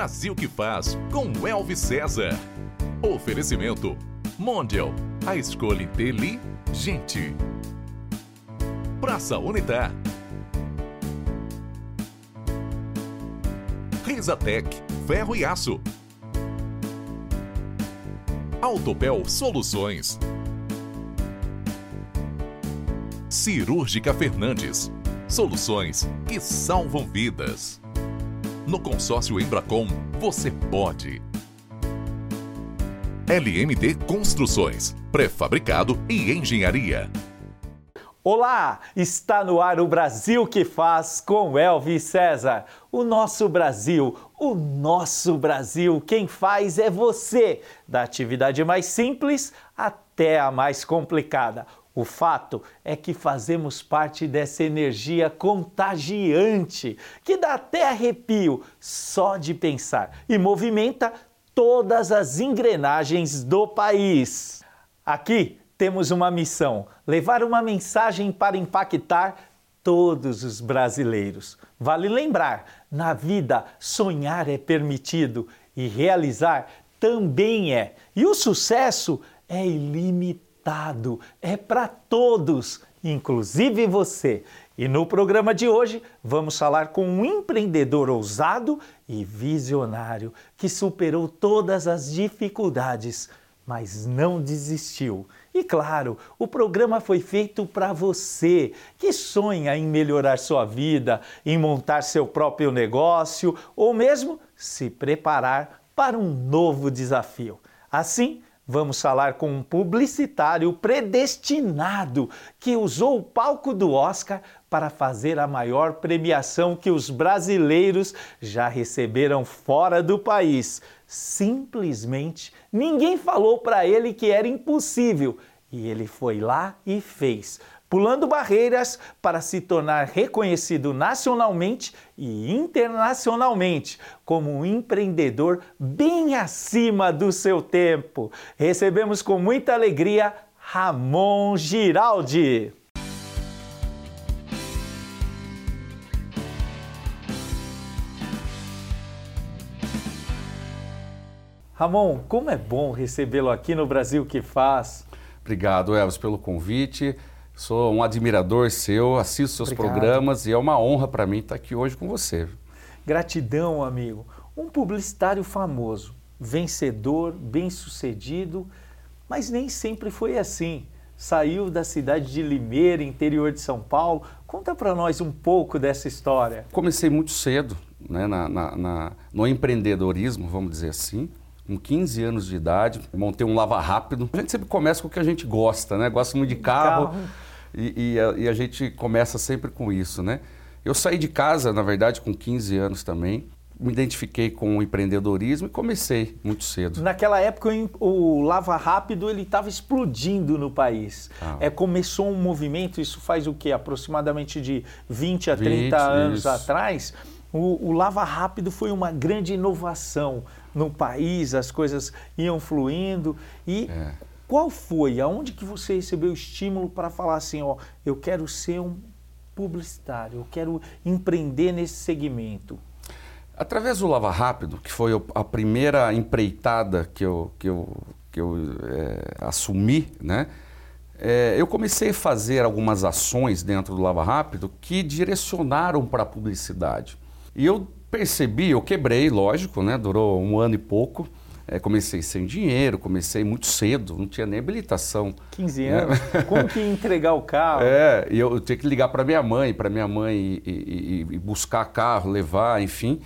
Brasil que faz com Elvis César. Oferecimento Mondial, a escolha inteligente. Praça Unitar. Risatec, ferro e aço. Autopel Soluções. Cirúrgica Fernandes. Soluções que salvam vidas. No consórcio Embracom, você pode. LMD Construções, pré-fabricado e engenharia. Olá, está no ar o Brasil que faz com Elvis César. O nosso Brasil, o nosso Brasil, quem faz é você, da atividade mais simples até a mais complicada. O fato é que fazemos parte dessa energia contagiante que dá até arrepio só de pensar e movimenta todas as engrenagens do país. Aqui temos uma missão: levar uma mensagem para impactar todos os brasileiros. Vale lembrar: na vida, sonhar é permitido e realizar também é. E o sucesso é ilimitado, é para todos, inclusive você. E no programa de hoje vamos falar com um empreendedor ousado e visionário que superou todas as dificuldades, mas não desistiu e claro, o programa foi feito para você que sonha em melhorar sua vida, em montar seu próprio negócio ou mesmo se preparar para um novo desafio. Assim, vamos falar com um publicitário predestinado que usou o palco do Oscar para fazer a maior premiação que os brasileiros já receberam fora do país. Simplesmente ninguém falou para ele que era impossível e ele foi lá e fez, pulando barreiras para se tornar reconhecido nacionalmente e internacionalmente como um empreendedor bem acima do seu tempo. Recebemos com muita alegria Ramon Giraldi. Ramon, como é bom recebê-lo aqui no Brasil que faz. Obrigado, Elvis, pelo convite. Sou um admirador seu, assisto seus Obrigado. programas e é uma honra para mim estar aqui hoje com você. Gratidão, amigo. Um publicitário famoso, vencedor, bem-sucedido, mas nem sempre foi assim. Saiu da cidade de Limeira, interior de São Paulo. Conta para nós um pouco dessa história. Comecei muito cedo né, na, na, na, no empreendedorismo, vamos dizer assim com 15 anos de idade, montei um lava rápido. A gente sempre começa com o que a gente gosta, né? Gosta muito de carro, carro. E, e, a, e, a, gente começa sempre com isso, né? Eu saí de casa, na verdade, com 15 anos também. Me identifiquei com o empreendedorismo e comecei muito cedo. Naquela época, o Lava Rápido ele estava explodindo no país. Ah. É, começou um movimento, isso faz o quê? Aproximadamente de 20 a 30 20, anos isso. atrás. O, o Lava Rápido foi uma grande inovação no país, as coisas iam fluindo. E é. Qual foi, aonde que você recebeu estímulo para falar assim, ó, eu quero ser um publicitário, eu quero empreender nesse segmento? Através do Lava Rápido, que foi a primeira empreitada que eu, que eu, que eu é, assumi, né? É, eu comecei a fazer algumas ações dentro do Lava Rápido que direcionaram para a publicidade. E eu percebi, eu quebrei, lógico, né? Durou um ano e pouco. É, comecei sem dinheiro, comecei muito cedo, não tinha nem habilitação. 15 né? anos. Né? Como que entregar o carro? É, e eu, eu tinha que ligar para minha mãe, para minha mãe e, e, e, buscar carro, levar, enfim.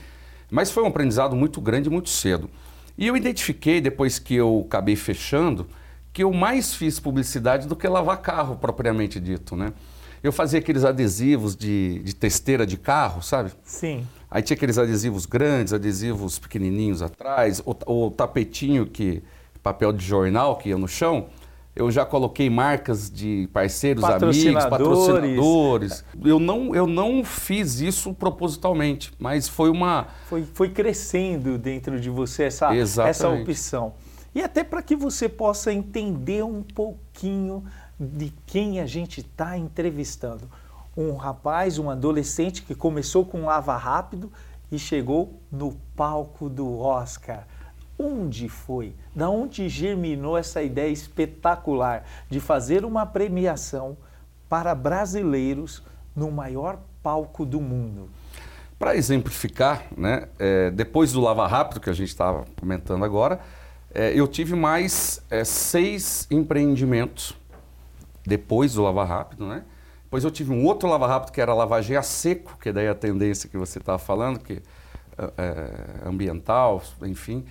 Mas foi um aprendizado muito grande muito cedo. E eu identifiquei, depois que eu acabei fechando, que eu mais fiz publicidade do que lavar carro, propriamente dito, né? Eu fazia aqueles adesivos de, de testeira de carro, sabe? Sim. Aí tinha aqueles adesivos grandes, adesivos pequenininhos atrás, o, o tapetinho que papel de jornal que ia no chão. Eu já coloquei marcas de parceiros, amigos, patrocinadores. Eu não, eu não fiz isso propositalmente, mas foi uma. Foi, foi crescendo dentro de você essa, essa opção. E até para que você possa entender um pouquinho de quem a gente está entrevistando um rapaz, um adolescente que começou com lava rápido e chegou no palco do Oscar. Onde foi? Da onde germinou essa ideia espetacular de fazer uma premiação para brasileiros no maior palco do mundo? Para exemplificar, né, é, depois do Lava Rápido, que a gente estava comentando agora, é, eu tive mais é, seis empreendimentos depois do Lava Rápido, né? Depois eu tive um outro Lava Rápido que era lavagem a seco, que daí é a tendência que você estava falando, que é, ambiental, enfim.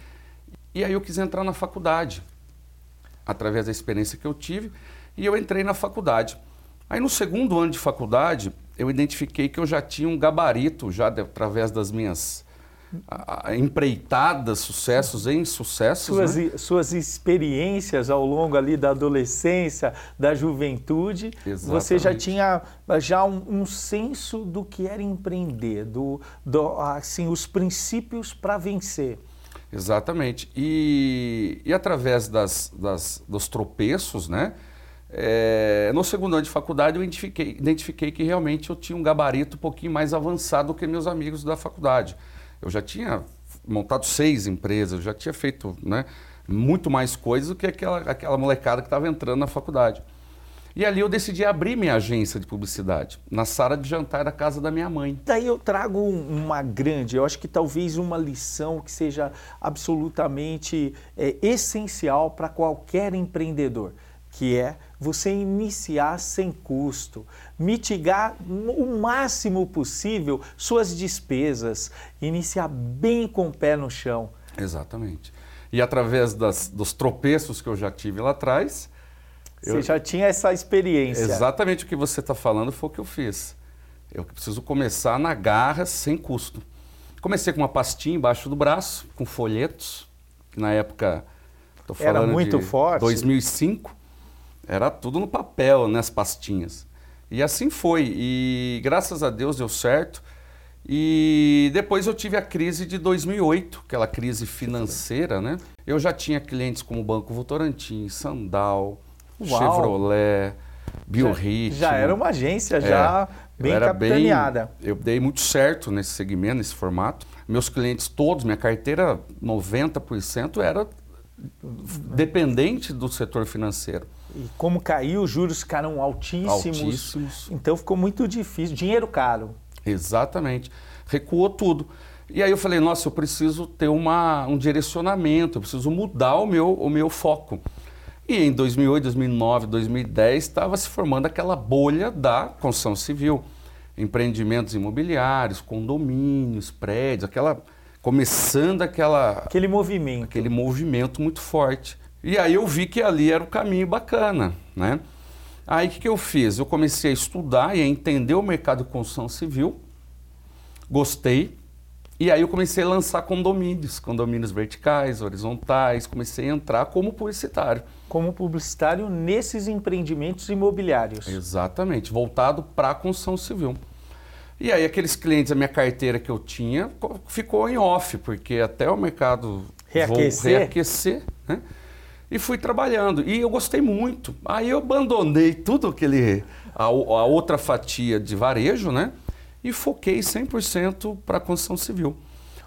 E aí eu quis entrar na faculdade, através da experiência que eu tive, e eu entrei na faculdade. Aí no segundo ano de faculdade, eu identifiquei que eu já tinha um gabarito, já de, através das minhas a, empreitadas, sucessos em sucessos. Suas, né? suas experiências ao longo ali da adolescência, da juventude, Exatamente. você já tinha já um, um, senso do que era empreender, do, do assim, os princípios para vencer. Exatamente. E, e através das, das, dos tropeços, né? É, no segundo ano de faculdade eu identifiquei, identifiquei que realmente eu tinha um gabarito um pouquinho mais avançado do que meus amigos da faculdade. Eu já tinha montado seis empresas, já tinha feito né, muito mais coisas do que aquela, aquela molecada que estava entrando na faculdade. E ali eu decidi abrir minha agência de publicidade, na sala de jantar da casa da minha mãe. Daí eu trago uma grande, eu acho que talvez uma lição que seja absolutamente é, essencial para qualquer empreendedor, que é você iniciar sem custo, mitigar o máximo possível suas despesas, iniciar bem com o pé no chão. Exatamente. E através das, dos tropeços que eu já tive lá atrás, você eu... já tinha essa experiência. Exatamente o que você está falando foi o que eu fiz. Eu preciso começar na garra, sem custo. Comecei com uma pastinha embaixo do braço, com folhetos, que na época, estou falando Era muito de forte. 2005, era tudo no papel, nas né, pastinhas. E assim foi. E graças a Deus deu certo. E depois eu tive a crise de 2008, aquela crise financeira, né? Eu já tinha clientes como o Banco Votorantim, Sandal, Uau. Chevrolet, Biorritmo. Já, já, era uma agência já é, bem capitaneada. Bem, eu dei muito certo nesse segmento, nesse formato. Meus clientes todos, minha carteira, 90% era dependente do setor financeiro. E como caiu, os juros ficaram altíssimos. Altíssimos. Então ficou muito difícil. Dinheiro caro. Exatamente. Recuou tudo. E aí eu falei, nossa, eu preciso ter uma, um direcionamento, eu preciso mudar o meu, o meu foco. E em 2008, 2009, 2010 estava se formando aquela bolha da construção civil, empreendimentos imobiliários, condomínios, prédios, aquela começando aquela aquele movimento, aquele movimento muito forte. E aí eu vi que ali era o caminho bacana, né? Aí o que, que eu fiz? Eu comecei a estudar e a entender o mercado de construção civil, gostei, e aí eu comecei a lançar condomínios, condomínios verticais, horizontais, comecei a entrar como publicitário. Como publicitário nesses empreendimentos imobiliários. Exatamente, voltado para a construção civil. E aí aqueles clientes, a minha carteira que eu tinha, ficou em off, porque até o mercado reaquecer, reaquecer né? E fui trabalhando. E eu gostei muito. Aí eu abandonei tudo aquele a, a outra fatia de varejo, né? e foquei 100% para a construção civil.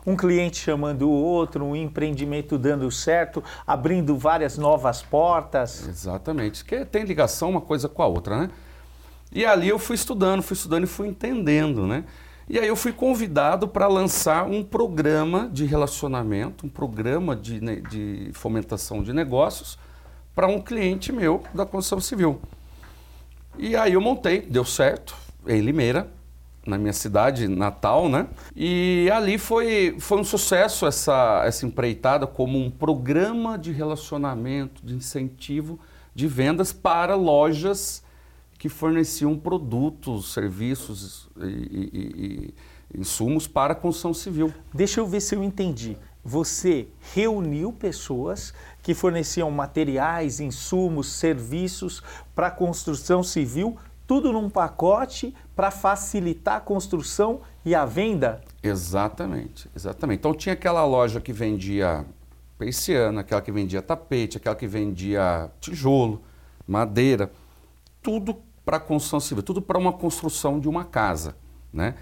Um cliente chamando o outro, um empreendimento dando certo, abrindo várias novas portas. Exatamente, que tem ligação uma coisa com a outra, né? E ali eu fui estudando, fui estudando e fui entendendo, né? E aí eu fui convidado para lançar um programa de relacionamento, um programa de, de fomentação de negócios para um cliente meu da construção civil. E aí eu montei, deu certo, em Limeira, na minha cidade natal, né? E ali foi, foi um sucesso essa, essa empreitada como um programa de relacionamento, de incentivo de vendas para lojas que forneciam produtos, serviços e, e, e insumos para a construção civil. Deixa eu ver se eu entendi. Você reuniu pessoas que forneciam materiais, insumos, serviços para a construção civil tudo num pacote para facilitar a construção e a venda? Exatamente, exatamente. Então tinha aquela loja que vendia persiana, aquela que vendia tapete, aquela que vendia tijolo, madeira, tudo para construção civil, tudo para uma construção de uma casa, né?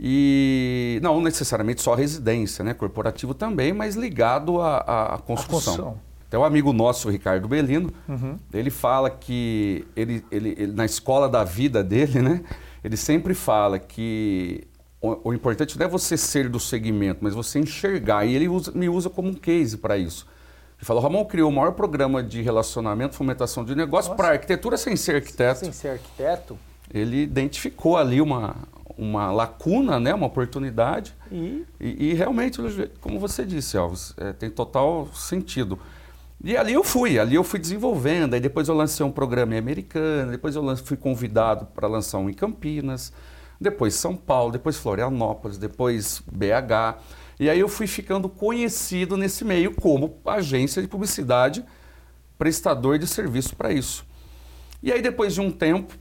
E não necessariamente só residência, né? Corporativo também, mas ligado à, à construção. construção. Tem um amigo nosso, Ricardo Belino, uhum. ele fala que ele, ele, ele, na escola da vida dele, né? Ele sempre fala que o, o, importante não é você ser do segmento, mas você enxergar. E ele usa, me usa como um case para isso. Ele falou, Ramon criou o maior programa de relacionamento, fomentação de negócio para arquitetura sem ser arquiteto. Sem ser arquiteto? Ele identificou ali uma, uma lacuna, né, uma oportunidade. E, e, e realmente, como você disse, Alves, é, tem total sentido. E ali eu fui, ali eu fui desenvolvendo. Aí depois eu lancei um programa em Americana, depois eu fui convidado para lançar um em Campinas, depois São Paulo, depois Florianópolis, depois BH. E aí eu fui ficando conhecido nesse meio como agência de publicidade, prestador de serviço para isso. E aí depois de um tempo,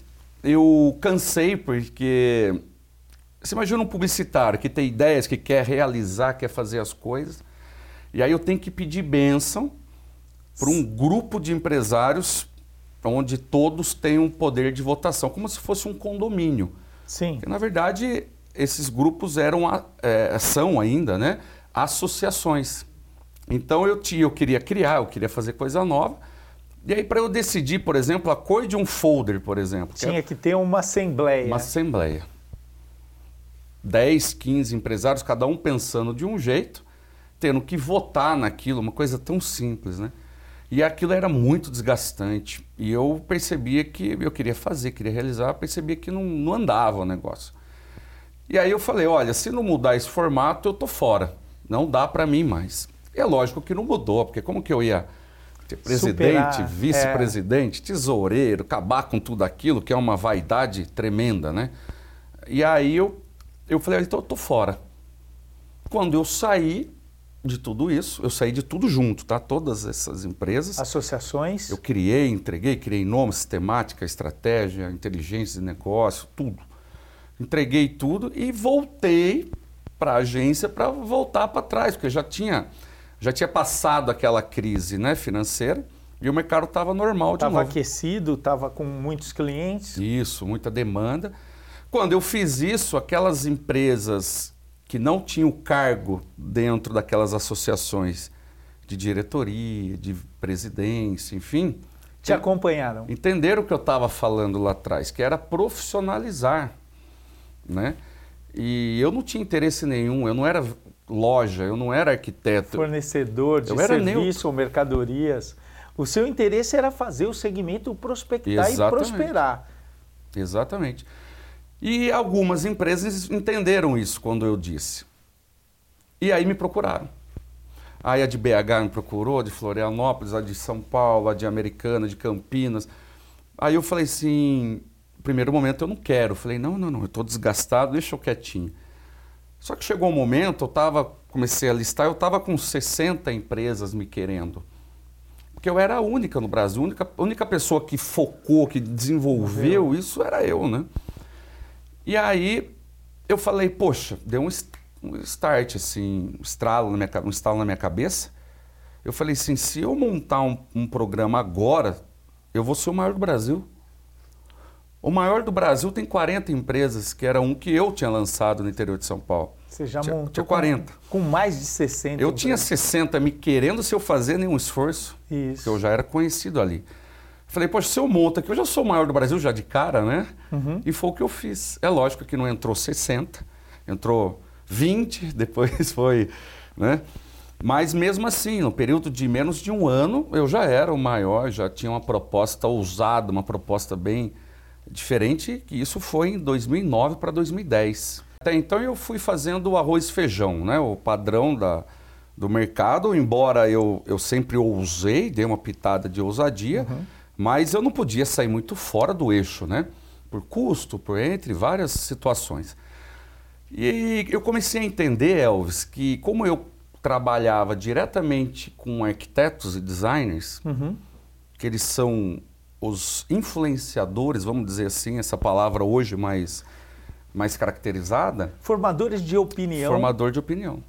eu cansei porque você imagina um publicitário que tem ideias, que quer realizar, quer fazer as coisas, e aí eu tenho que pedir bênção para um grupo de empresários onde todos têm um poder de votação, como se fosse um condomínio. Sim. Porque, na verdade, esses grupos eram, é, são ainda, né, associações. Então eu, tinha, eu queria criar, eu queria fazer coisa nova. E aí, para eu decidir, por exemplo, a cor de um folder, por exemplo. Tinha que, é, que ter uma assembleia. Uma assembleia. 10, 15 empresários, cada um pensando de um jeito, tendo que votar naquilo, uma coisa tão simples, né? E aquilo era muito desgastante. E eu percebia que eu queria fazer, queria realizar, percebia que não, não andava o negócio. E aí eu falei, olha, se não mudar esse formato, eu tô fora. Não dá para mim mais. E é lógico que não mudou, porque como que eu ia ter presidente, vice-presidente, é. tesoureiro, acabar com tudo aquilo, que é uma vaidade tremenda, né? E aí eu, eu falei, então eu tô fora. Quando eu saí, de tudo isso. Eu saí de tudo junto, tá? Todas essas empresas. Associações. Eu criei, entreguei, criei nome, sistemática, estratégia, inteligência de negócio, tudo. Entreguei tudo e voltei para a agência para voltar para trás, porque já tinha, já tinha passado aquela crise né, financeira e o mercado estava normal de Estava aquecido, estava com muitos clientes. Isso, muita demanda. Quando eu fiz isso, aquelas empresas que não tinham cargo dentro daquelas associações de diretoria, de presidência, enfim. Te acompanharam. Entenderam o que eu estava falando lá atrás, que era profissionalizar. Né? E eu não tinha interesse nenhum, eu não era loja, eu não era arquiteto. Fornecedor de serviço ou mercadorias. O seu interesse era fazer o segmento prospectar Exatamente. e prosperar. Exatamente. E algumas empresas entenderam isso quando eu disse. E aí me procuraram. Aí a de BH me procurou, a de Florianópolis, a de São Paulo, a de Americana, de Campinas. Aí eu falei assim, primeiro momento eu não quero. Eu falei, não, não, não, eu estou desgastado, deixa eu quietinho. Só que chegou um momento, eu tava, comecei a listar, eu estava com 60 empresas me querendo. Porque eu era a única no Brasil, a única, a única pessoa que focou, que desenvolveu isso era eu, né? E aí eu falei, poxa, deu um start, assim, um estralo na minha, um estalo na minha cabeça. Eu falei assim, se eu montar um, um programa agora, eu vou ser o maior do Brasil. O maior do Brasil tem 40 empresas, que era um que eu tinha lançado no interior de São Paulo. Você já tinha, montou tinha 40. Com, com, mais de 60. Eu empresas. tinha 60 me querendo se eu fazer nenhum esforço. Isso. Porque eu já era conhecido ali. Falei, poxa, se eu monto aqui, eu já sou o maior do Brasil já de cara, né? Uhum. E foi o que eu fiz. É lógico que não entrou 60, entrou 20, depois foi, né? Mas mesmo assim, no período de menos de um ano, eu já era o maior, já tinha uma proposta ousada, uma proposta bem diferente, que isso foi em 2009 para 2010. Até então eu fui fazendo o arroz e feijão, né? O padrão da, do mercado, embora eu, eu sempre ousei, dei uma pitada de ousadia, uhum mas eu não podia sair muito fora do eixo, né? Por custo, por entre várias situações. E eu comecei a entender, Elvis, que como eu trabalhava diretamente com arquitetos e designers, uhum. que eles são os influenciadores, vamos dizer assim, essa palavra hoje mais, mais caracterizada. Formadores de opinião. Formador de opinião.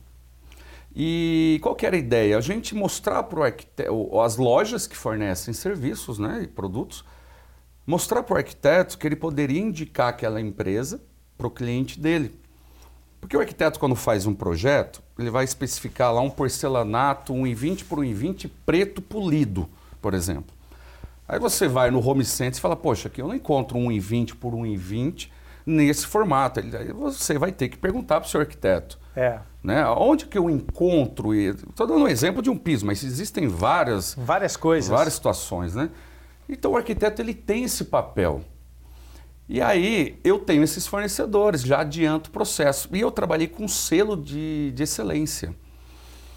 E qual que era a ideia? A gente mostrar para o arquiteto, as lojas que fornecem serviços né, e produtos, mostrar para o arquiteto que ele poderia indicar aquela empresa para o cliente dele. Porque o arquiteto, quando faz um projeto, ele vai especificar lá um porcelanato 1,20 por 1,20 preto polido, por exemplo. Aí você vai no home center e fala, poxa, aqui eu não encontro 1,20 por 1,20 nesse formato. Aí você vai ter que perguntar para o seu arquiteto. É. Né? Onde que eu encontro? Estou dando um exemplo de um piso, mas existem várias, várias coisas, várias situações, né? Então o arquiteto ele tem esse papel. E aí eu tenho esses fornecedores, já adianto o processo. E eu trabalhei com selo de, de excelência.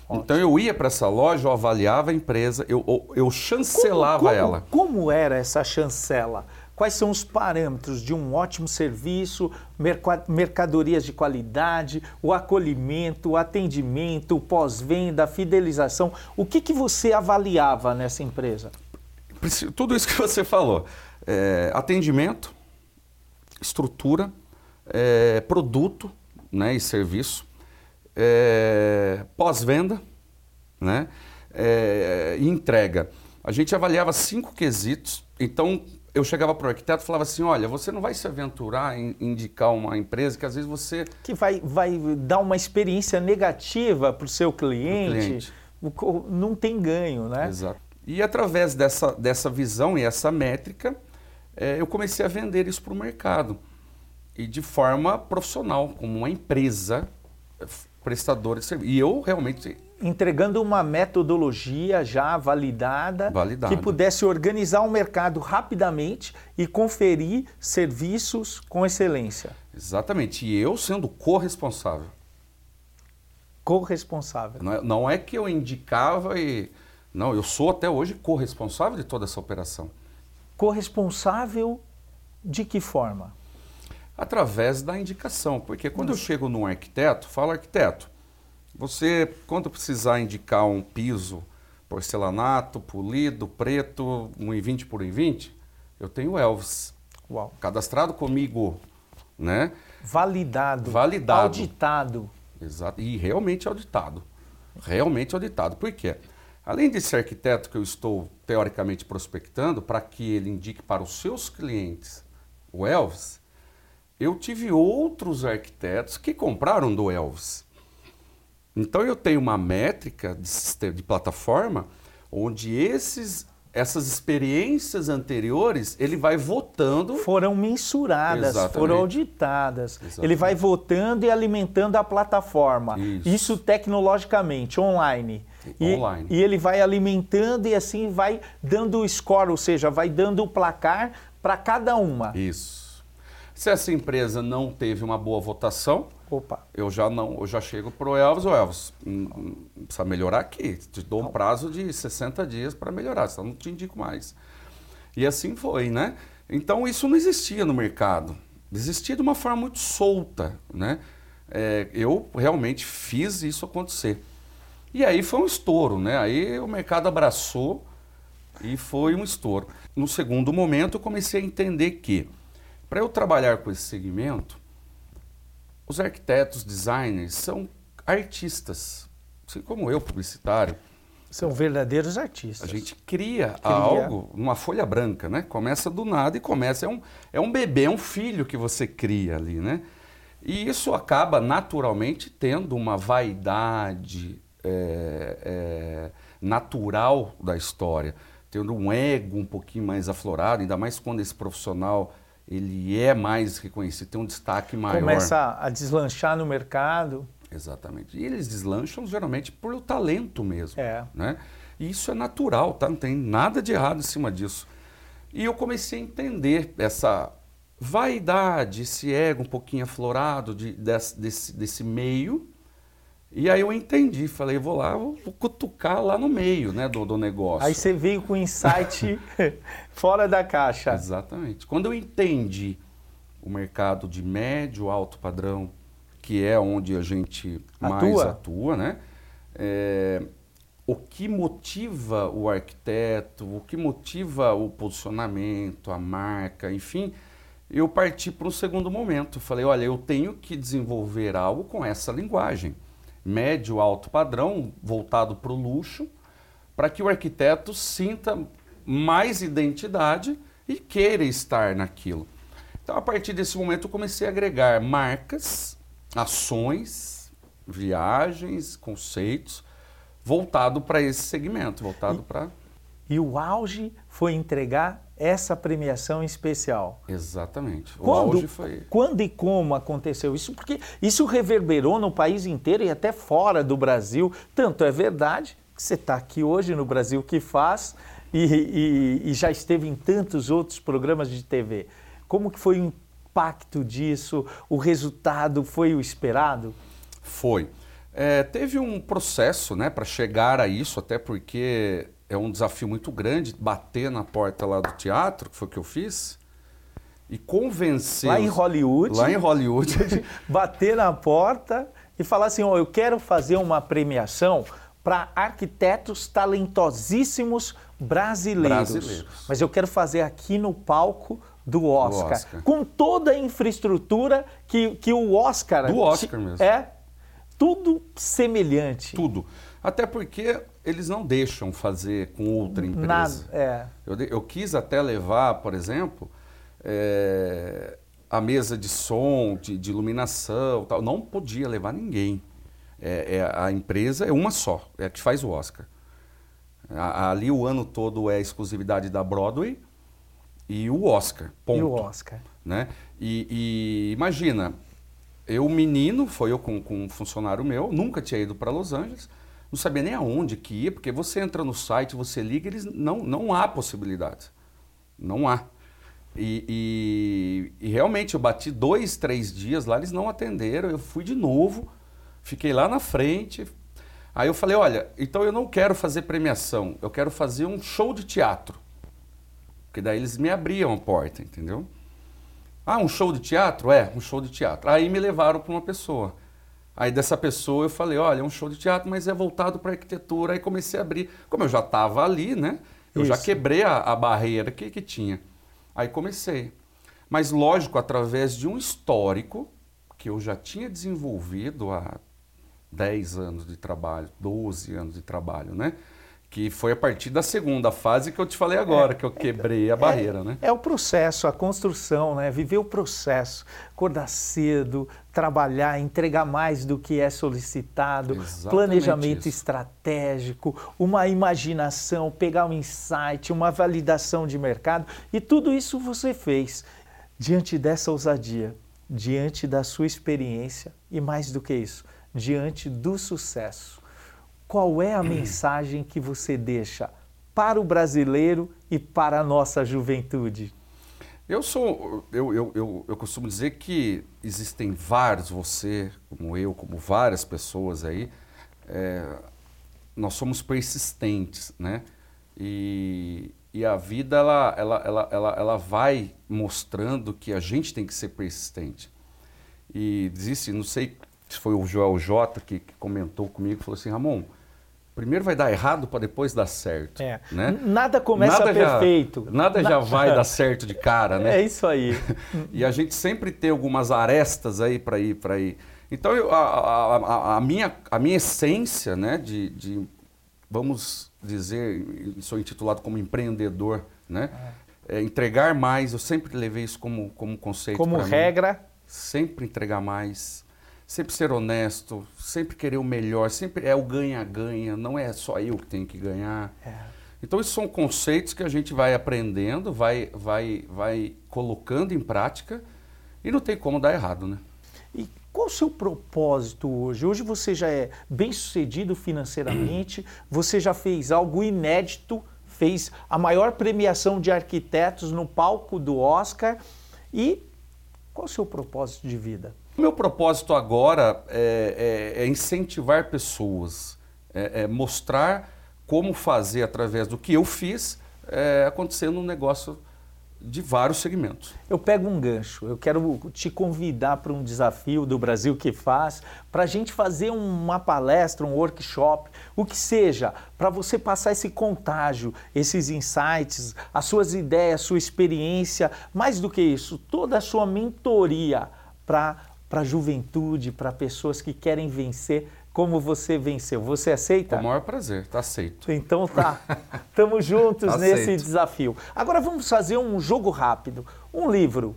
Ótimo. Então eu ia para essa loja, eu avaliava a empresa, eu, eu chancelava como, como, ela. Como era essa chancela? Quais são os parâmetros de um ótimo serviço, mercadorias de qualidade, o acolhimento, o atendimento, o pós-venda, a fidelização? O que, que você avaliava nessa empresa? Tudo isso que você falou. É, atendimento, estrutura, é, produto né, e serviço, é, pós-venda né, é, e entrega. A gente avaliava cinco quesitos, então eu chegava para o arquiteto e falava assim, olha, você não vai se aventurar em indicar uma empresa que às vezes você... Que vai, vai dar uma experiência negativa para o seu cliente, cliente. não tem ganho, né? Exato. E através dessa, dessa visão e essa métrica, é, eu comecei a vender isso para o mercado. E de forma profissional, como uma empresa prestadora de serviço. E eu realmente entregando uma metodologia já validada, validada, que pudesse organizar o mercado rapidamente e conferir serviços com excelência. Exatamente. E eu sendo corresponsável. Corresponsável. Não é, não é que eu indicava e. Não, eu sou até hoje corresponsável de toda essa operação. Corresponsável de que forma? Através da indicação. Porque quando Nossa. eu chego num arquiteto, falo arquiteto, você, quando precisar indicar um piso porcelanato, polido, preto, 1,20 por 1,20, eu tenho Elvis. Uau. Cadastrado comigo, né? Validado. Validado. Auditado. Exato. E realmente auditado. Realmente auditado. Por quê? Além desse arquiteto que eu estou teoricamente prospectando para que ele indique para os seus clientes o Elvis, eu tive outros arquitetos que compraram do Elvis. Então eu tenho uma métrica de, sistema, de plataforma onde esses essas experiências anteriores, ele vai votando. Foram mensuradas, Exatamente. foram auditadas. Exatamente. Ele vai votando e alimentando a plataforma. Isso, Isso tecnologicamente, online. E, online. E ele vai alimentando e assim vai dando o score, ou seja, vai dando o placar para cada uma. Isso. Se essa empresa não teve uma boa votação, Opa. Eu já não, eu já chego pro Elvis, o Elvis, hum, hum, precisa melhorar aqui. Te dou um prazo de 60 dias para melhorar, senão não te indico mais. E assim foi, né? Então isso não existia no mercado. Existia de uma forma muito solta, né? É, eu realmente fiz isso acontecer. E aí foi um estouro, né? Aí o mercado abraçou e foi um estouro. No segundo momento eu comecei a entender que para eu trabalhar com esse segmento, os arquitetos, designers são artistas, assim como eu, publicitário. São verdadeiros artistas. A gente cria, cria, algo numa folha branca, né? Começa do nada e começa. É um, é um bebê, é um filho que você cria ali, né? E isso acaba naturalmente tendo uma vaidade é, é, natural da história, tendo um ego um pouquinho mais aflorado, ainda mais quando esse profissional ele é mais reconhecido, tem um destaque maior. Começa a deslanchar no mercado. Exatamente. E eles deslancham geralmente por talento mesmo. É. Né? E isso é natural, tá? não tem nada de errado em cima disso. E eu comecei a entender essa vaidade, esse ego um pouquinho aflorado de, desse, desse, desse meio e aí eu entendi, falei, vou lá, vou, cutucar lá no meio né, do, do negócio. Aí você veio com insight fora da caixa. Exatamente. Quando eu entendi o mercado de médio, alto padrão, que é onde a gente atua. mais atua, né? É, o que motiva o arquiteto, o que motiva o posicionamento, a marca, enfim, eu parti para um segundo momento. Falei, olha, eu tenho que desenvolver algo com essa linguagem médio alto padrão, voltado para o luxo, para que o arquiteto sinta mais identidade e queira estar naquilo. Então, a partir desse momento, eu comecei a agregar marcas ações, viagens, conceitos voltado para esse segmento, voltado para e o auge foi entregar essa premiação especial. Exatamente. O quando, auge foi. Quando e como aconteceu isso? Porque isso reverberou no país inteiro e até fora do Brasil. Tanto é verdade que você está aqui hoje no Brasil que faz e, e, e, já esteve em tantos outros programas de TV. Como que foi o impacto disso? O resultado foi o esperado? Foi. É, teve um processo né, para chegar a isso, até porque é um desafio muito grande bater na porta lá do teatro, que foi o que eu fiz, e convencer. Lá em Hollywood. Lá em Hollywood. bater na porta e falar assim: oh, eu quero fazer uma premiação para arquitetos talentosíssimos brasileiros. brasileiros. Mas eu quero fazer aqui no palco do Oscar, do Oscar. com toda a infraestrutura que, que o Oscar. Do Oscar mesmo. É tudo semelhante. Tudo. Até porque eles não deixam fazer com outra empresa. Nada, é. eu, eu quis até levar, por exemplo, é, a mesa de som, de, de, iluminação, tal. não podia levar ninguém. É, é, a empresa é uma só, é a que faz o Oscar. A, ali o ano todo é exclusividade da Broadway e o Oscar. Ponto. E o Oscar. Né? E, e imagina, eu menino, foi eu com, com um funcionário meu, nunca tinha ido para Los Angeles não sabia nem aonde que ia, porque você entra no site, você liga, eles não, não há possibilidade. Não há. E, e, e, realmente eu bati dois, três dias lá, eles não atenderam, eu fui de novo, fiquei lá na frente. Aí eu falei, olha, então eu não quero fazer premiação, eu quero fazer um show de teatro. Porque daí eles me abriam a porta, entendeu? Ah, um show de teatro? É, um show de teatro. Aí me levaram para uma pessoa. Aí dessa pessoa eu falei, olha, é um show de teatro, mas é voltado para arquitetura. Aí comecei a abrir. Como eu já estava ali, né? Eu Isso. já quebrei a, a barreira que, que tinha. Aí comecei. Mas lógico, através de um histórico que eu já tinha desenvolvido há 10 anos de trabalho, 12 anos de trabalho, né? Que foi a partir da segunda fase que eu te falei agora, é, que eu quebrei a é, barreira, né? É o processo, a construção, né? Viver o processo, acordar cedo, trabalhar, entregar mais do que é solicitado, Exatamente planejamento isso. estratégico, uma imaginação, pegar um insight, uma validação de mercado e tudo isso você fez diante dessa ousadia, diante da sua experiência e mais do que isso, diante do sucesso qual é a mensagem que você deixa para o brasileiro e para a nossa juventude? Eu sou, eu, eu, eu, eu, costumo dizer que existem vários, você, como eu, como várias pessoas aí, é, nós somos persistentes, né? E, e a vida, ela, ela, ela, ela, ela vai mostrando que a gente tem que ser persistente. E existe, não sei se foi o Joel J que, que comentou comigo, falou assim, Ramon, primeiro vai dar errado para depois dar certo. É. Né? Nada começa nada perfeito. Já, nada já vai dar certo de cara, né? É isso aí. e a gente sempre tem algumas arestas aí para ir para ir. Então eu, a, a, a, minha, a minha essência, né, de, de vamos dizer, sou intitulado como empreendedor, né? É. É, entregar mais, eu sempre levei isso como, como conceito. Como regra. Mim. Sempre entregar mais sempre ser honesto, sempre querer o melhor, sempre é o ganha-ganha, não é só eu que tenho que ganhar. É. Então, esses são conceitos que a gente vai aprendendo, vai, vai, vai colocando em prática e não tem como dar errado, né? E qual o seu propósito hoje? Hoje você já é bem sucedido financeiramente, você já fez algo inédito, fez a maior premiação de arquitetos no palco do Oscar. E qual o seu propósito de vida? O meu propósito agora é, é, é incentivar pessoas, é, é, mostrar como fazer através do que eu fiz é, acontecer num negócio de vários segmentos. Eu pego um gancho, eu quero te convidar para um desafio do Brasil que faz, para a gente fazer uma palestra, um workshop, o que seja, para você passar esse contágio, esses insights, as suas ideias, sua experiência, mais do que isso, toda a sua mentoria para para a juventude, para pessoas que querem vencer como você venceu. Você aceita? Com o maior prazer, tá aceito. Então tá. Estamos juntos nesse desafio. Agora vamos fazer um jogo rápido. Um livro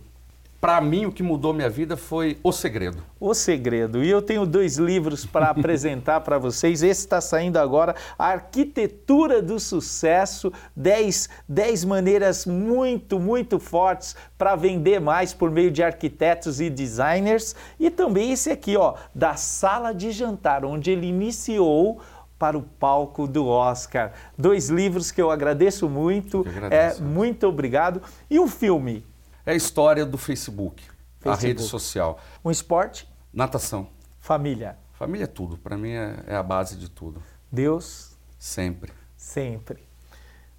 para mim, o que mudou minha vida foi O Segredo. O Segredo. E eu tenho dois livros para apresentar para vocês. Esse está saindo agora, A Arquitetura do Sucesso, 10, 10 maneiras muito, muito fortes para vender mais por meio de arquitetos e designers. E também esse aqui, ó, da Sala de Jantar, onde ele iniciou para o palco do Oscar. Dois livros que eu agradeço muito. Eu agradeço. É, muito obrigado. E o filme? É a história do Facebook, a Facebook. rede social. Um esporte? Natação. Família. Família é tudo. Para mim é, é a base de tudo. Deus Sempre. sempre.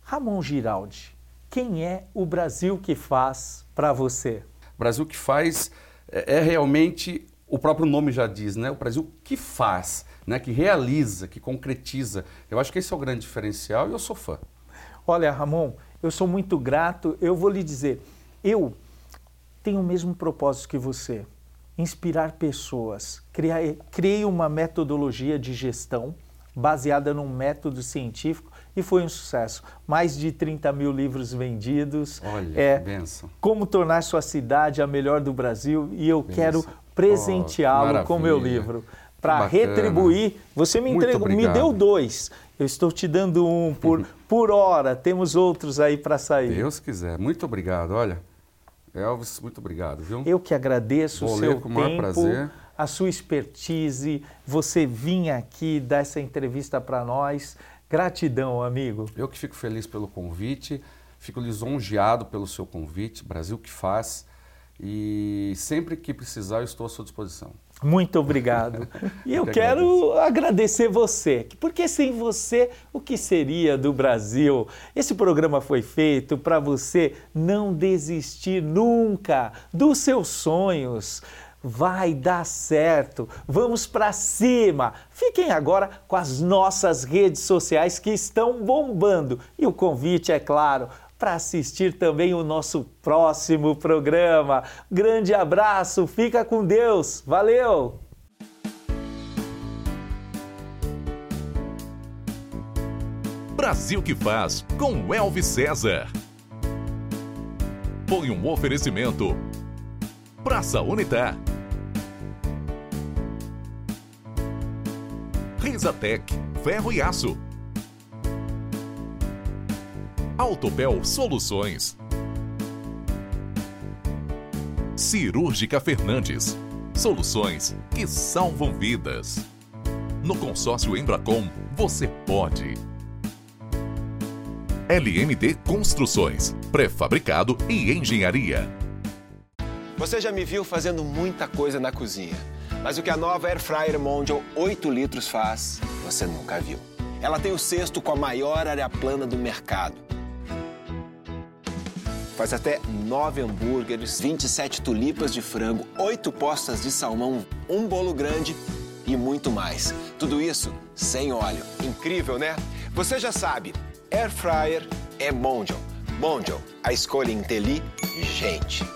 Ramon Giraldi, quem é o Brasil que faz para você? O Brasil que faz é, é realmente o próprio nome já diz, né? O Brasil que faz, né? Que realiza, que concretiza. Eu acho que esse é o grande diferencial e eu sou fã. Olha, Ramon, eu sou muito grato. Eu vou lhe dizer, eu tenho o mesmo propósito que você: inspirar pessoas. Criar, criei uma metodologia de gestão baseada num método científico e foi um sucesso. Mais de 30 mil livros vendidos. Olha, É, benção. Como tornar sua cidade a melhor do Brasil e eu Benção. quero presenteá-lo Oh, com meu livro. Para retribuir, você me entregou, me deu dois. Eu estou te dando um por, por hora. Temos outros aí para sair. Deus quiser. Muito obrigado. Olha, Elvis, muito obrigado, viu? Eu que agradeço Vou o ler seu com o maior tempo, prazer. a sua expertise, você vir aqui dar essa entrevista para nós. Gratidão, amigo. Eu que fico feliz pelo convite, fico lisonjeado pelo seu convite, Brasil que faz. E sempre que precisar, eu estou à sua disposição. Muito obrigado. E eu que quero agradecer você, porque sem você, o que seria do Brasil? Esse programa foi feito para você não desistir nunca dos seus sonhos. Vai dar certo. Vamos para cima. Fiquem agora com as nossas redes sociais que estão bombando. E o convite, é claro, para assistir também o nosso próximo programa. Grande abraço, fica com Deus. Valeu! Brasil que faz com Elvis César. Foi um oferecimento. Praça Unitar. Risatec, ferro e aço. Autopel Soluções. Cirúrgica Fernandes. Soluções que salvam vidas. No consórcio Embracom, você pode. LMD Construções, pré-fabricado e engenharia. Você já me viu fazendo muita coisa na cozinha, mas o que a nova Air Fryer Mondial 8 litros faz, você nunca viu. Ela tem o cesto com a maior área plana do mercado. Faz até 9 hambúrgueres, 27 tulipas de frango, 8 postas de salmão, um bolo grande e muito mais. Tudo isso sem óleo. Incrível, né? Você já sabe, Air Fryer é Mondial. Mondial, a escolha inteligente.